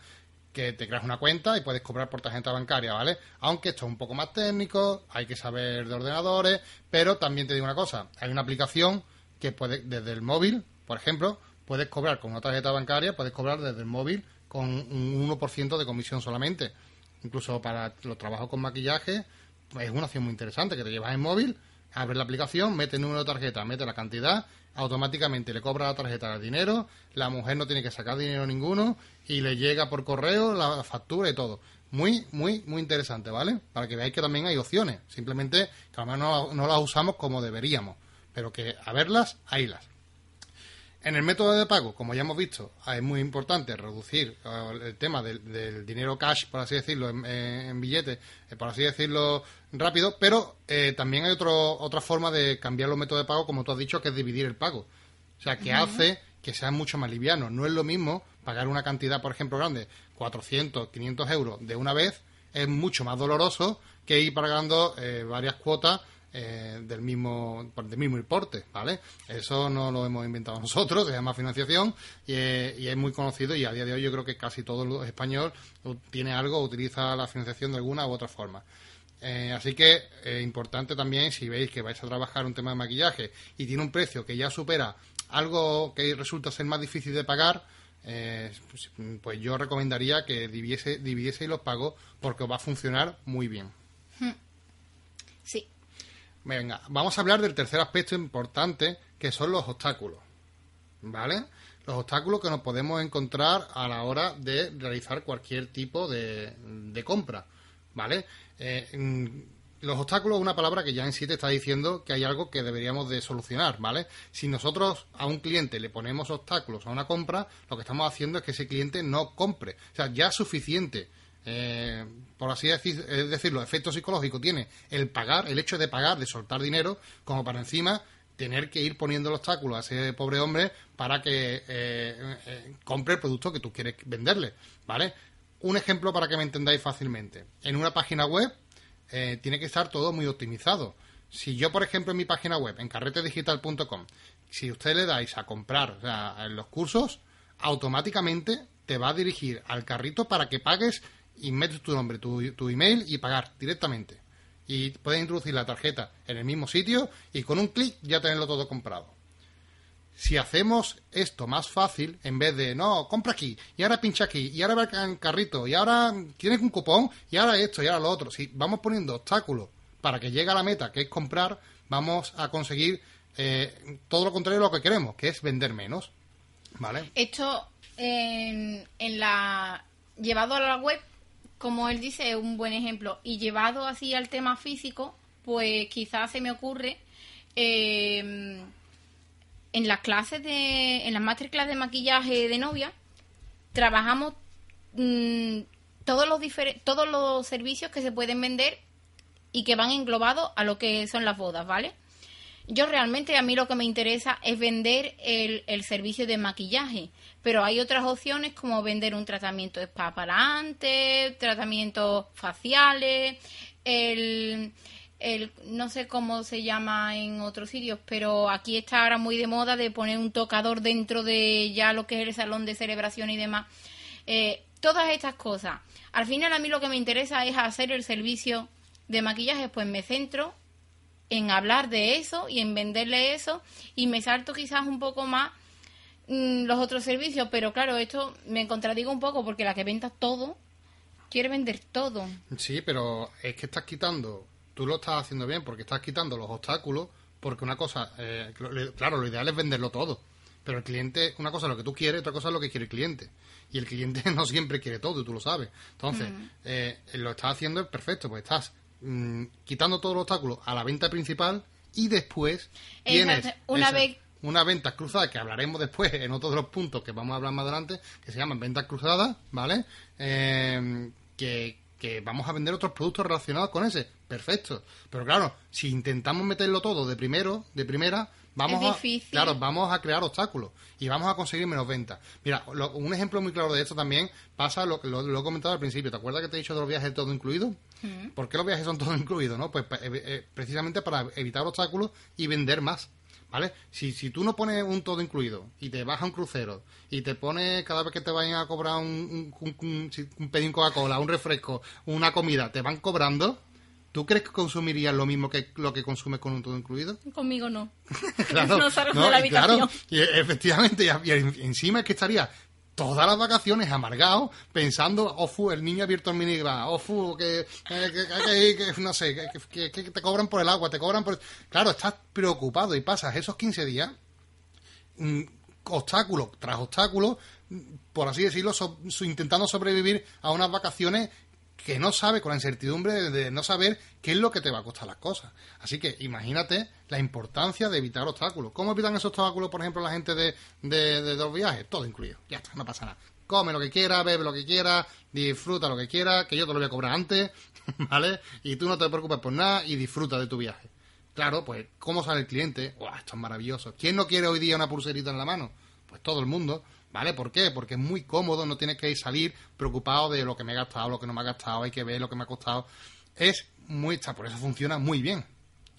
que te creas una cuenta y puedes cobrar por tarjeta bancaria, ¿vale? Aunque esto es un poco más técnico, hay que saber de ordenadores, pero también te digo una cosa, hay una aplicación que puede, desde el móvil, por ejemplo, puedes cobrar con una tarjeta bancaria, puedes cobrar desde el móvil con un 1% de comisión solamente. Incluso para los trabajos con maquillaje, es una opción muy interesante, que te llevas el móvil, abres la aplicación, metes el número de tarjeta, metes la cantidad, automáticamente le cobra la tarjeta el dinero, la mujer no tiene que sacar dinero ninguno y le llega por correo la factura y todo. Muy, muy, muy interesante, ¿vale? Para que veáis que también hay opciones, simplemente que además no, no las usamos como deberíamos pero que a verlas, las En el método de pago, como ya hemos visto, es muy importante reducir eh, el tema del, dinero cash, por así decirlo, en, billetes, eh, por así decirlo, rápido, pero eh, también hay otro, otra forma de cambiar los métodos de pago, como tú has dicho, que es dividir el pago. O sea, que hace que sea mucho más liviano. No es lo mismo pagar una cantidad, por ejemplo, grande, 400, 500 euros de una vez, es mucho más doloroso que ir pagando varias cuotas eh, del mismo del mismo importe, ¿vale? Eso no lo hemos inventado nosotros, se llama financiación y, es muy conocido y a día de hoy yo creo que casi todo el español tiene algo, utiliza la financiación de alguna u otra forma. Eh, así que eh, importante también si veis que vais a trabajar un tema de maquillaje y tiene un precio que ya supera algo que resulta ser más difícil de pagar, pues, pues, yo recomendaría que dividiese, dividieseis los pagos porque os va a funcionar muy bien. Venga, vamos a hablar del tercer aspecto importante, que son los obstáculos. ¿Vale? Los obstáculos que nos podemos encontrar a la hora de realizar cualquier tipo de, compra. ¿Vale? Eh, mm, los obstáculos es una palabra que ya en sí te está diciendo que hay algo que deberíamos de solucionar, ¿vale? Si nosotros a un cliente le ponemos obstáculos a una compra, lo que estamos haciendo es que ese cliente no compre. O sea, ya es suficiente eh, por así decir, es decir, los efectos psicológicos tiene el pagar, el hecho de pagar, de soltar dinero, como para encima tener que ir poniendo el obstáculo a ese pobre hombre para que eh, eh, compre el producto que tú quieres venderle, ¿vale? Un ejemplo para que me entendáis fácilmente. En una página web tiene que estar todo muy optimizado. Si yo, por ejemplo, en mi página web, en carretedigital.com, si usted le dais a comprar los cursos, automáticamente te va a dirigir al carrito para que pagues y metes tu nombre, tu, tu email y pagar directamente. Y puedes introducir la tarjeta en el mismo sitio y con un clic ya tenerlo todo comprado. Si hacemos esto más fácil, en vez de, no, compra aquí, y ahora pincha aquí, y ahora va en carrito, y ahora tienes un cupón, y ahora esto, y ahora lo otro. Si vamos poniendo obstáculos para que llegue a la meta, que es comprar, vamos a conseguir eh, todo lo contrario de lo que queremos, que es vender menos. ¿Vale? Esto en, la llevado a la web, como él dice, es un buen ejemplo. Y llevado así al tema físico, pues quizás se me ocurre eh, en las clases de, en las masterclass de maquillaje de novia, trabajamos mm, todos los todos los servicios que se pueden vender y que van englobados a lo que son las bodas, ¿vale? Yo realmente a mí lo que me interesa es vender el, servicio de maquillaje, pero hay otras opciones como vender un tratamiento spa para antes, tratamientos faciales, el, el, no sé cómo se llama en otros sitios, pero aquí está ahora muy de moda de poner un tocador dentro de ya lo que es el salón de celebración y demás. Eh, todas estas cosas. Al final a mí lo que me interesa es hacer el servicio de maquillaje, pues me centro en hablar de eso y en venderle eso y me salto quizás un poco más mm, los otros servicios, pero claro, esto me contradigo un poco porque la que venda todo quiere vender todo. Sí, pero es que estás quitando, tú lo estás haciendo bien porque estás quitando los obstáculos, porque una cosa, eh, claro, lo ideal es venderlo todo, pero el cliente, una cosa es lo que tú quieres, otra cosa es lo que quiere el cliente. Y el cliente no siempre quiere todo, tú lo sabes. Entonces, mm. eh, lo estás haciendo perfecto, pues estás Mm, quitando todos los obstáculos a la venta principal y después tienes una vez una venta cruzada que hablaremos después en otros de los puntos que vamos a hablar más adelante que se llaman ventas cruzadas vale eh, que, que vamos a vender otros productos relacionados con ese. Perfecto. Pero claro si intentamos meterlo todo de primero de primera vamos a, claro, vamos a crear obstáculos y vamos a conseguir menos ventas. Mira, un ejemplo muy claro de esto también pasa, lo, lo, lo, he comentado al principio, ¿te acuerdas que te he dicho de los viajes todo incluido? Mm. ¿Por qué los viajes son todo incluidos? ¿no? Pues eh, eh, precisamente para evitar obstáculos y vender más. ¿Vale? Si, si tú no pones un todo incluido y te vas a un crucero y te pones cada vez que te vayan a cobrar un, un, un, un pedín Coca-Cola, un refresco, una comida, te van cobrando, ¿Tú crees que consumirías lo mismo que lo que consumes con un todo incluido? Conmigo no. claro, no salgo de la habitación. Claro, y efectivamente, y, encima es que estaría todas las vacaciones amargado pensando, oh, fu, el niño ha abierto el minigram, oh, fu, que, que, no sé, que, te cobran por el agua, te cobran por... Claro, estás preocupado y pasas esos 15 días, mm, obstáculo tras obstáculo, por así decirlo, intentando sobrevivir a unas vacaciones que no sabe con la incertidumbre de, no saber qué es lo que te va a costar las cosas. Así que imagínate la importancia de evitar obstáculos. ¿Cómo evitan esos obstáculos, por ejemplo, la gente de, de, los viajes? Todo incluido. Ya está, no pasa nada. Come lo que quiera, bebe lo que quiera, disfruta lo que quiera, que yo te lo voy a cobrar antes, ¿vale? Y tú no te preocupes por nada y disfruta de tu viaje. Claro, pues, ¿cómo sale el cliente? ¡Wow, esto es maravilloso! ¿Quién no quiere hoy día una pulserita en la mano? Pues todo el mundo. ¿Vale? ¿Por qué? Porque es muy cómodo, no tienes que salir preocupado de lo que me he gastado, lo que no me ha gastado, hay que ver lo que me ha costado. Es muy, por eso funciona muy bien,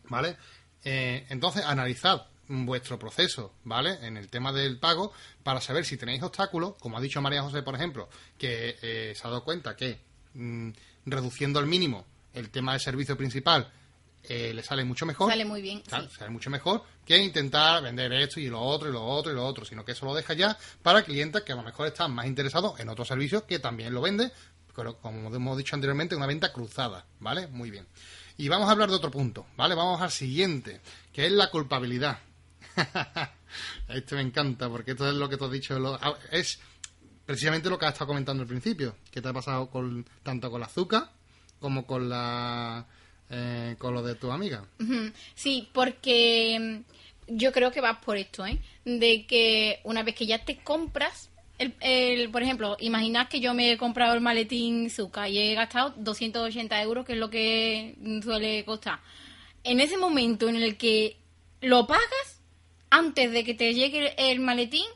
¿vale? Eh, entonces, analizad vuestro proceso, ¿vale? En el tema del pago, para saber si tenéis obstáculos, como ha dicho María José, por ejemplo, que eh, se ha dado cuenta que mm, reduciendo al mínimo el tema del servicio principal eh, le sale mucho mejor. Sale muy bien. Sale mucho mejor que intentar vender esto y lo otro y lo otro y lo otro, sino que eso lo deja ya para clientes que a lo mejor están más interesados en otros servicios que también lo vende, pero como hemos dicho anteriormente, una venta cruzada, ¿vale? Muy bien. Y vamos a hablar de otro punto, ¿vale? Vamos al siguiente, que es la culpabilidad. este me encanta porque esto es lo que tú has dicho, ah, es precisamente lo que has estado comentando al principio, que te ha pasado con tanto con la azúcar como con la eh, con lo de tu amiga. Sí, porque mm, yo creo que vas por esto, ¿eh? De que una vez que ya te compras, el, por ejemplo, imaginad que yo me he comprado el maletín Zuka y he gastado 280 euros, que es lo que suele costar. En ese momento en el que lo pagas, antes de que te llegue el maletín,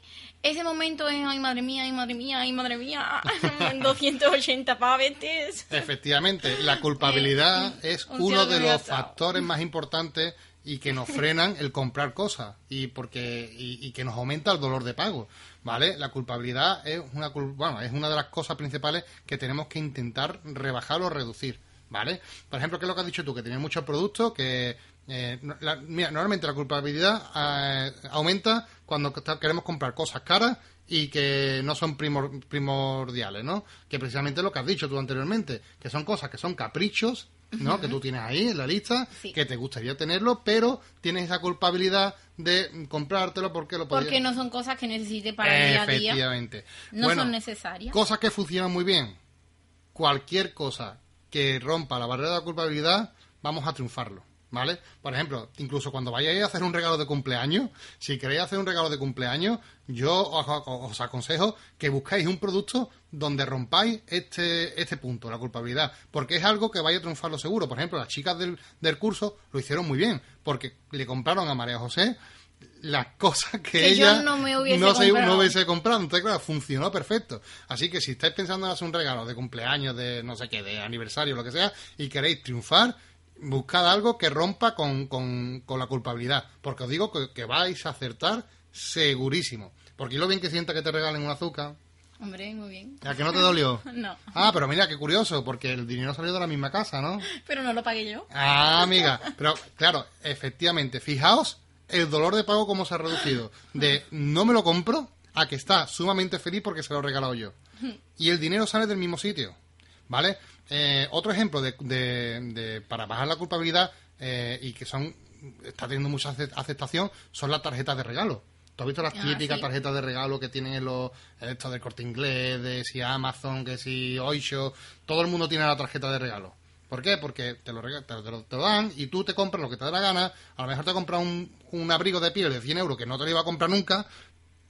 ese momento es, ay madre mía, ay madre mía, ay madre mía, 280 pavetes. Efectivamente, la culpabilidad es uno de los factores más importantes y que nos frenan el comprar cosas y porque y, que nos aumenta el dolor de pago, ¿vale? La culpabilidad es una bueno, es una de las cosas principales que tenemos que intentar rebajar o reducir, ¿vale? Por ejemplo, ¿qué es lo que has dicho tú? Que tienes muchos productos que Eh, la- mira, normalmente la culpabilidad eh, aumenta cuando queremos comprar cosas caras y que no son primor- primordiales, ¿no? Que precisamente lo que has dicho tú anteriormente, que son cosas que son caprichos, ¿no? Que tú tienes ahí en la lista, Sí. que te gustaría tenerlo, pero tienes esa culpabilidad de comprártelo porque lo podías... Porque no son cosas que necesite para el día a día. Efectivamente. No Bueno, son necesarias. Cosas que funcionan muy bien. Cualquier cosa que rompa la barrera de la culpabilidad, vamos a triunfarlo. ¿Vale? Por ejemplo, incluso cuando vayáis a hacer un regalo de cumpleaños, si queréis hacer un regalo de cumpleaños, yo os, os aconsejo que busquéis un producto donde rompáis este, este punto, la culpabilidad, porque es algo que vaya a triunfarlo seguro. Por ejemplo, las chicas del, del curso lo hicieron muy bien, porque le compraron a María José las cosas que, Que yo ella no me hubiese no se- no hubiese comprado. Entonces, claro, funcionó perfecto. Así que si estáis pensando en hacer un regalo de cumpleaños, de no sé qué, de aniversario, lo que sea, y queréis triunfar, buscad algo que rompa con, con- con la culpabilidad. Porque os digo que, que vais a acertar segurísimo. Porque lo bien que sienta que te regalen un azúcar. Hombre, muy bien. ¿A que no te dolió? No, Ah, pero mira, qué curioso, porque el dinero salió de la misma casa, ¿no? pero no lo pagué yo. Ah, amiga. Pero claro, efectivamente, fijaos el dolor de pago cómo se ha reducido. De no me lo compro a que está sumamente feliz porque se lo he regalado yo. Y el dinero sale del mismo sitio. ¿Vale? Eh, otro ejemplo de, de- de- para bajar la culpabilidad eh, y que son está teniendo mucha ace- aceptación son las tarjetas de regalo. ¿Tú has visto las Ah, típicas sí. tarjetas de regalo que tienen en los esto del corte inglés, de si Amazon, que si Oisho? Todo el mundo tiene la tarjeta de regalo. ¿Por qué? Porque te lo, te, lo- te lo- te lo dan y tú te compras lo que te da la gana. A lo mejor te compras un, un abrigo de piel de 100 euros que no te lo iba a comprar nunca,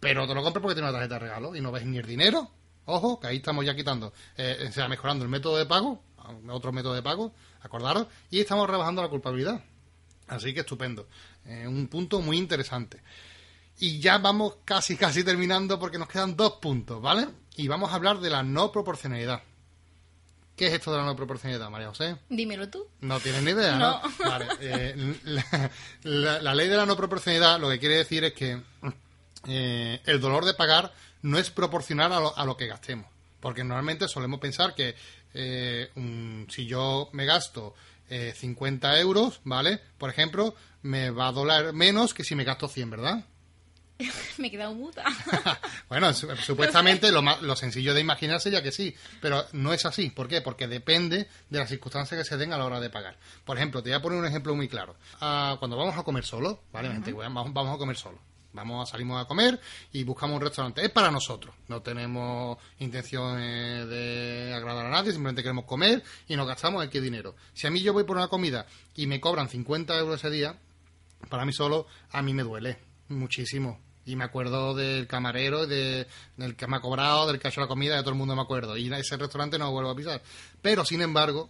pero te lo compras porque tiene una tarjeta de regalo y no ves ni el dinero. Ojo, que ahí estamos ya quitando, eh, o sea, mejorando el método de pago, otro método de pago, acordaros, y estamos rebajando la culpabilidad. Así que estupendo. Eh, un punto muy interesante. Y ya vamos casi, casi terminando porque nos quedan dos puntos, ¿vale? Y vamos a hablar de la no proporcionalidad. ¿Qué es esto de la no proporcionalidad, María José? Dímelo tú. No tienes ni idea, ¿no? No. Vale. eh, la, la- la ley de la no proporcionalidad lo que quiere decir es que eh, el dolor de pagar no es proporcional a lo, a lo que gastemos. Porque normalmente solemos pensar que eh, un- si yo me gasto eh, 50 euros, ¿vale? Por ejemplo, me va a doler menos que si me gasto 100, ¿verdad? Me he quedado muda. bueno, su- supuestamente lo, ma- lo sencillo de imaginar sería que sí, pero no es así. ¿Por qué? Porque depende de las circunstancias que se den a la hora de pagar. Por ejemplo, te voy a poner un ejemplo muy claro. Ah, cuando vamos a comer solo, ¿vale? Gente, vamos, vamos a comer solo. Vamos a salimos a comer y buscamos un restaurante. Es para nosotros. No tenemos intención eh, de agradar a nadie, simplemente queremos comer y nos gastamos aquí dinero. Si a mí yo voy por una comida y me cobran 50 euros ese día, para mí solo, a mí me duele muchísimo. Y me acuerdo del camarero, de, del que me ha cobrado, del que ha hecho la comida, de todo el mundo me acuerdo. Y ese restaurante no vuelvo a pisar. Pero, sin embargo,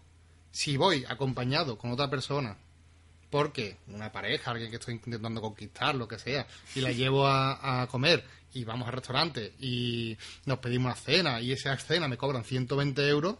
si voy acompañado con otra persona, porque una pareja, alguien que estoy intentando conquistar, lo que sea, y la llevo a, a comer y vamos al restaurante y nos pedimos una cena y esa cena me cobran 120 euros,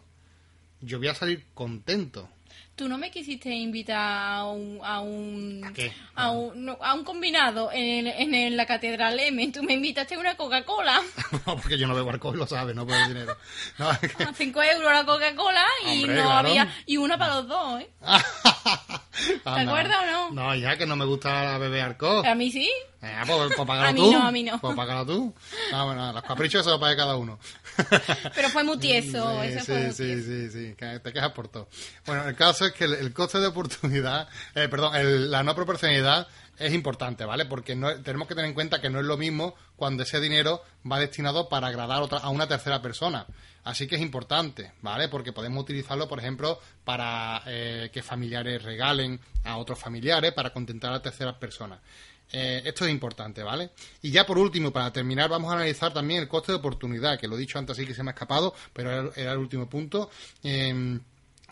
yo voy a salir contento. Tú no me quisiste invitar a un... A un ¿A qué? A un, no, a un combinado en, en, en la Catedral M. Tú me invitaste a una Coca-Cola. No, porque yo no bebo alcohol, lo sabes, no por el dinero. No, es que- 5 euros la Coca-Cola y Hombre, no había... Y una para los dos, ¿eh? Anda. acuerdas o no? No, ya que no me gusta beber alcohol. A mí sí. Eh, pues, pues págalo A mí tú. no, a mí no. Pues págalo tú. Ah, bueno, los caprichos se los pague cada uno. Pero fue muy tieso. Sí, ese sí, fue sí, sí, sí, te quejas por todo. Bueno, el caso es que el, el coste de oportunidad, eh, perdón, el- la no proporcionalidad es importante, ¿vale? Porque no, tenemos que tener en cuenta que no es lo mismo cuando ese dinero va destinado para agradar otra- a una tercera persona. Así que es importante, ¿vale? Porque podemos utilizarlo, por ejemplo, para eh, que familiares regalen a otros familiares, para contentar a terceras personas. Eh, esto es importante, ¿vale? Y ya por último, para terminar, vamos a analizar también el coste de oportunidad, que lo he dicho antes así que se me ha escapado, pero era, era el último punto. Em,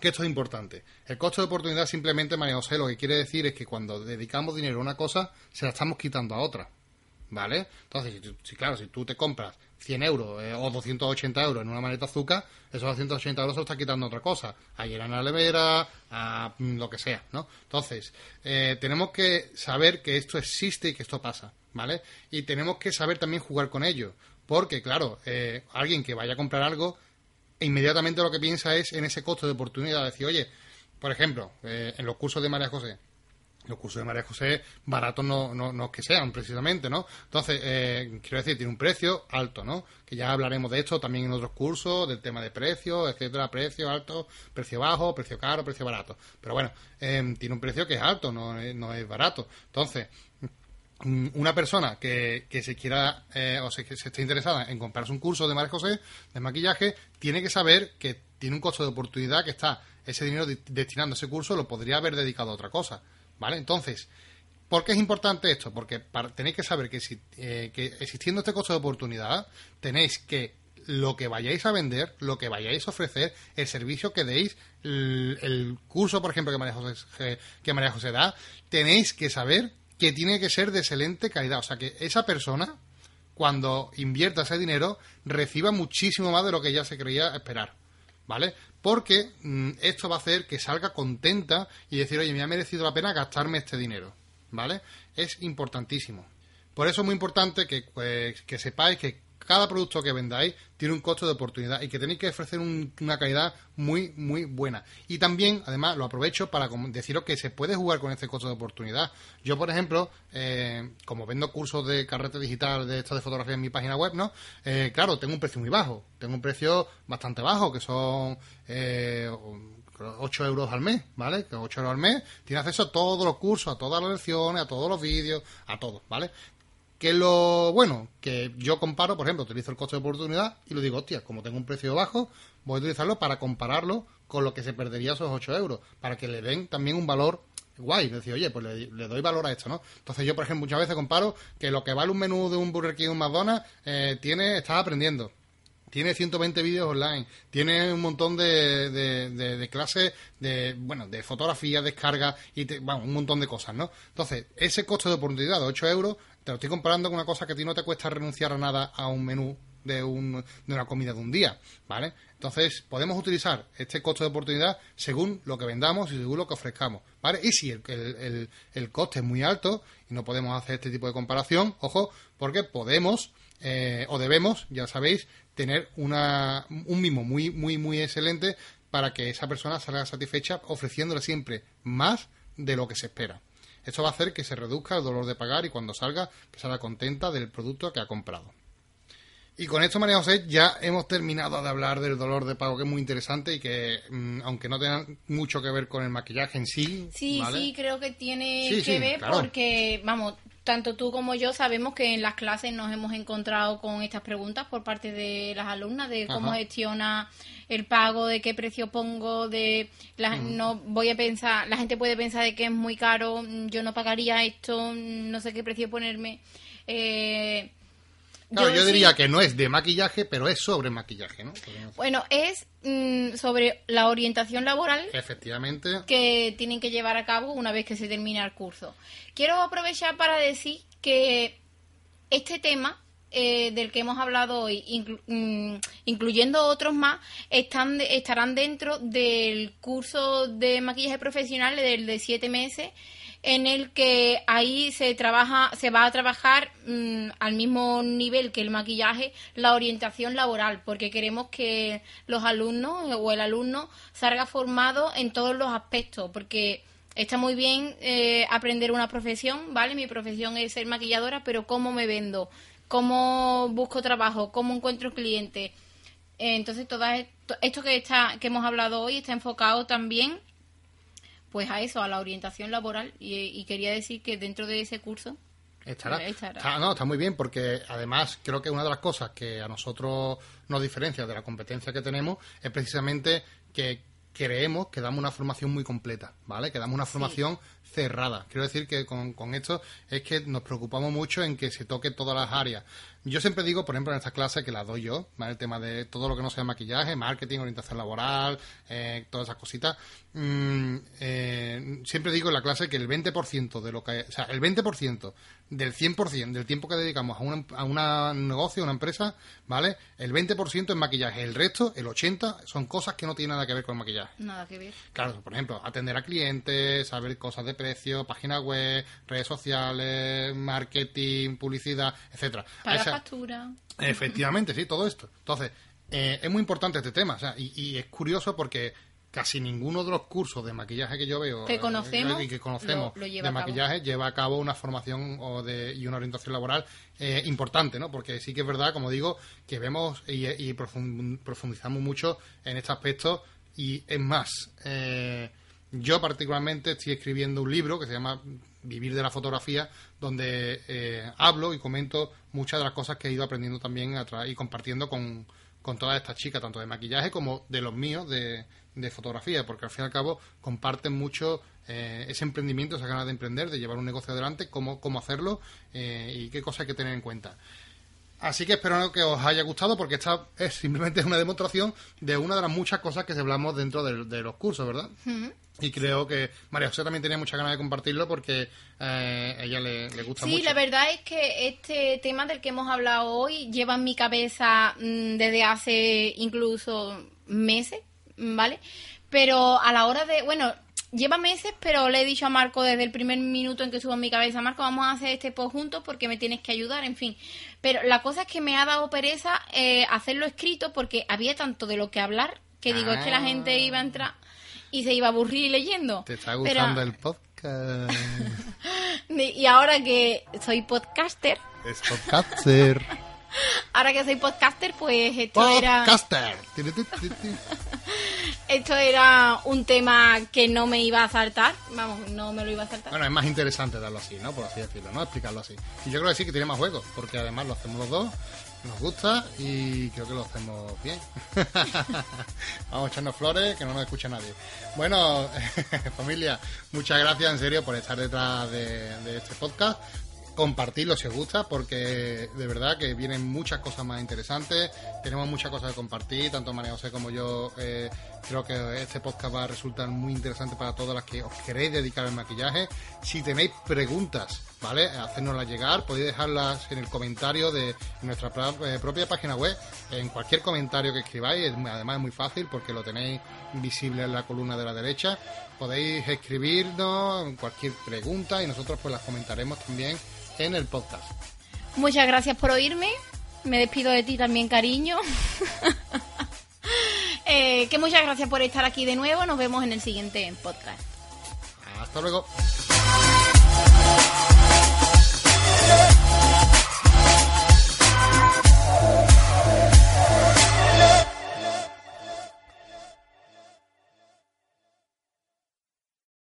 que esto es importante. El coste de oportunidad simplemente, María José, lo que quiere decir es que cuando dedicamos dinero a una cosa, se la estamos quitando a otra. ¿Vale? Entonces, si, claro, si tú te compras 100 euros eh, o 280 euros en una maleta azúcar, esos 280 euros se los estás quitando a otra cosa. A a la nevera, a mm, lo que sea, ¿no? Entonces, eh, tenemos que saber que esto existe y que esto pasa, ¿vale? Y tenemos que saber también jugar con ello. Porque, claro, eh, alguien que vaya a comprar algo, e inmediatamente lo que piensa es en ese costo de oportunidad. Decir, oye, por ejemplo, eh, en los cursos de María José, los cursos de María José baratos no, no, no que sean precisamente, ¿no? Entonces, eh, quiero decir, tiene un precio alto, ¿no? Que ya hablaremos de esto también en otros cursos, del tema de precios, etcétera, precio alto, precio bajo, precio caro, precio barato. Pero bueno, eh, tiene un precio que es alto, no no es barato. Entonces, una persona que, que se quiera eh, o se, que se esté interesada en comprarse un curso de María José de maquillaje, tiene que saber que tiene un costo de oportunidad que está ese dinero de- destinando a ese curso lo podría haber dedicado a otra cosa. ¿Vale? Entonces, ¿por qué es importante esto? Porque para- tenéis que saber que, si, eh, que existiendo este costo de oportunidad, tenéis que lo que vayáis a vender, lo que vayáis a ofrecer, el servicio que deis, el, el curso, por ejemplo, que María, José, que María José da, tenéis que saber que tiene que ser de excelente calidad. O sea, que esa persona, cuando invierta ese dinero, reciba muchísimo más de lo que ella se creía esperar. ¿Vale? Porque mm, esto va a hacer que salga contenta y decir, oye, me ha merecido la pena gastarme este dinero. ¿Vale? Es importantísimo. Por eso es muy importante que, pues, que sepáis que cada producto que vendáis tiene un costo de oportunidad y que tenéis que ofrecer un- una calidad muy, muy buena. Y también, además, lo aprovecho para deciros que se puede jugar con este costo de oportunidad. Yo, por ejemplo, eh, como vendo cursos de carrete digital de esto de fotografía en mi página web, ¿no? Eh, claro, tengo un precio muy bajo. Tengo un precio bastante bajo, que son eh, 8 euros al mes, ¿vale? Que 8 euros al mes tiene acceso a todos los cursos, a todas las lecciones, a todos los vídeos, a todo, ¿vale? Que lo bueno, que yo comparo, por ejemplo, utilizo el coste de oportunidad y lo digo, hostia, como tengo un precio bajo, voy a utilizarlo para compararlo con lo que se perdería esos 8 euros, para que le den también un valor guay, decir, oye, pues le, doy valor a esto, ¿no? Entonces yo, por ejemplo, muchas veces comparo que lo que vale un menú de un Burger King o un McDonald's, eh, tiene, estás aprendiendo tiene 120 vídeos online, tiene un montón de- de clases de, bueno, de fotografía, descarga y te- bueno, un montón de cosas, ¿no? Entonces, ese costo de oportunidad de 8 euros, te lo estoy comparando con una cosa que a ti no te cuesta renunciar a nada a un menú de, un, de una comida de un día, ¿vale? Entonces, podemos utilizar este costo de oportunidad según lo que vendamos y según lo que ofrezcamos, ¿vale? Y si el, coste es muy alto y no podemos hacer este tipo de comparación, ojo, porque podemos eh, o debemos, ya sabéis, tener una, un mimo muy, muy, muy excelente para que esa persona salga satisfecha ofreciéndole siempre más de lo que se espera. Esto va a hacer que se reduzca el dolor de pagar y cuando salga, que salga contenta del producto que ha comprado. Y con esto, María José, ya hemos terminado de hablar del dolor de pago, que es muy interesante y que, mm, aunque no tenga mucho que ver con el maquillaje en sí, Sí, ¿vale? sí, creo que tiene Sí, que sí, ver claro. porque, vamos, tanto tú como yo sabemos que en las clases nos hemos encontrado con estas preguntas por parte de las alumnas de cómo Ajá. gestiona el pago, de qué precio pongo, de la, no voy a pensar, la gente puede pensar de que es muy caro, mm, yo no pagaría esto, mm, no sé qué precio ponerme. Eh, Claro, yo, diría que no es de maquillaje, pero es sobre maquillaje, ¿no? Bueno, es mm, sobre la orientación laboral Efectivamente. que tienen que llevar a cabo una vez que se termina el curso. Quiero aprovechar para decir que este tema eh, del que hemos hablado hoy, inclu- mm, incluyendo otros más, están de- estarán dentro del curso de maquillaje profesional del de siete meses en el que ahí se trabaja se va a trabajar mm, al mismo nivel que el maquillaje la orientación laboral porque queremos que los alumnos o el alumno salga formado en todos los aspectos porque está muy bien eh, aprender una profesión vale mi profesión es ser maquilladora pero cómo me vendo cómo busco trabajo cómo encuentro clientes Eh, entonces todo esto, que está que hemos hablado hoy está enfocado también pues a eso, a la orientación laboral. Y, y quería decir que dentro de ese curso Estará. Estará. Está- no, está muy bien porque además creo que una de las cosas que a nosotros nos diferencia de la competencia que tenemos es precisamente que creemos que damos una formación muy completa, ¿vale? Que damos una formación cerrada. Quiero decir que con, con esto es que nos preocupamos mucho en que se toque todas las áreas. Yo siempre digo, por ejemplo, en estas clases que las doy yo, ¿vale? El tema de todo lo que no sea maquillaje, marketing, orientación laboral, eh, todas esas cositas. mm, eh, siempre digo en la clase que el 20% de lo que... O sea, el 20% del 100% del tiempo que dedicamos a, una, a una- un negocio, a una empresa, ¿vale? El 20% es maquillaje. El resto, el 80%, son cosas que no tienen nada que ver con maquillaje. nada que ver. Claro, por ejemplo, atender a clientes, saber cosas de precio, página web, redes sociales, marketing, publicidad, etcétera. Para Esa- factura. Efectivamente, sí, todo esto. Entonces, eh, es muy importante este tema. O sea, y, y es curioso porque casi ninguno de los cursos de maquillaje que yo veo que eh, conocemos, y que conocemos lo- lo lleva de cabo. maquillaje lleva a cabo una formación o de, y una orientación laboral eh, importante, ¿no? Porque sí que es verdad, como digo, que vemos y, y profun- profundizamos mucho en este aspecto y es más, eh, yo particularmente estoy escribiendo un libro que se llama Vivir de la fotografía, donde eh, hablo y comento muchas de las cosas que he ido aprendiendo también y compartiendo con, con todas estas chicas, tanto de maquillaje como de los míos de, de fotografía, porque al fin y al cabo comparten mucho eh, ese emprendimiento, esa ganas de emprender, de llevar un negocio adelante, cómo, cómo hacerlo eh, y qué cosas hay que tener en cuenta. Así que espero que os haya gustado porque esta es simplemente una demostración de una de las muchas cosas que hablamos dentro de, de los cursos, ¿verdad? Y creo que María José también tenía muchas ganas de compartirlo porque eh, a ella le, le gusta Sí, mucho. la verdad es que este tema del que hemos hablado hoy lleva en mi cabeza mm, desde hace incluso meses, ¿vale? Pero a la hora de, bueno, lleva meses, pero le he dicho a Marco desde el primer minuto en que subo en mi cabeza, Marco, vamos a hacer este post juntos porque me tienes que ayudar, en fin. Pero la cosa es que me ha dado pereza eh, hacerlo escrito porque había tanto de lo que hablar que digo, es que la gente iba a entrar y se iba a aburrir leyendo. ¿Te está Pero- gustando el podcast? y ahora que soy podcaster, es podcaster. Ahora que soy podcaster, pues esto era Podcaster. Esto era un tema que no me iba a saltar. Vamos, no me lo iba a saltar. Bueno, es más interesante darlo así, ¿no? Por así decirlo, ¿no? Explicarlo así. Y yo creo que sí que tiene más juegos, porque además lo hacemos los dos, nos gusta y creo que lo hacemos bien. Vamos a echarnos flores, que no nos escucha nadie. Bueno, familia, muchas gracias en serio por estar detrás de, de este podcast. Compartirlo si os gusta, porque de verdad que vienen muchas cosas más interesantes. Tenemos muchas cosas que compartir, tanto María José como yo. eh, creo que este podcast va a resultar muy interesante para todas las que os queréis dedicar al maquillaje. Si tenéis preguntas, ¿vale? Hacérnoslas llegar, podéis dejarlas en el comentario de nuestra eh, propia página web, en cualquier comentario que escribáis. Además es muy fácil porque lo tenéis visible en la columna de la derecha. Podéis escribirnos cualquier pregunta y nosotros pues las comentaremos también en el podcast. Muchas gracias por oírme. Me despido de ti también, cariño. Eh, que muchas gracias por estar aquí de nuevo. Nos vemos en el siguiente podcast. Hasta luego.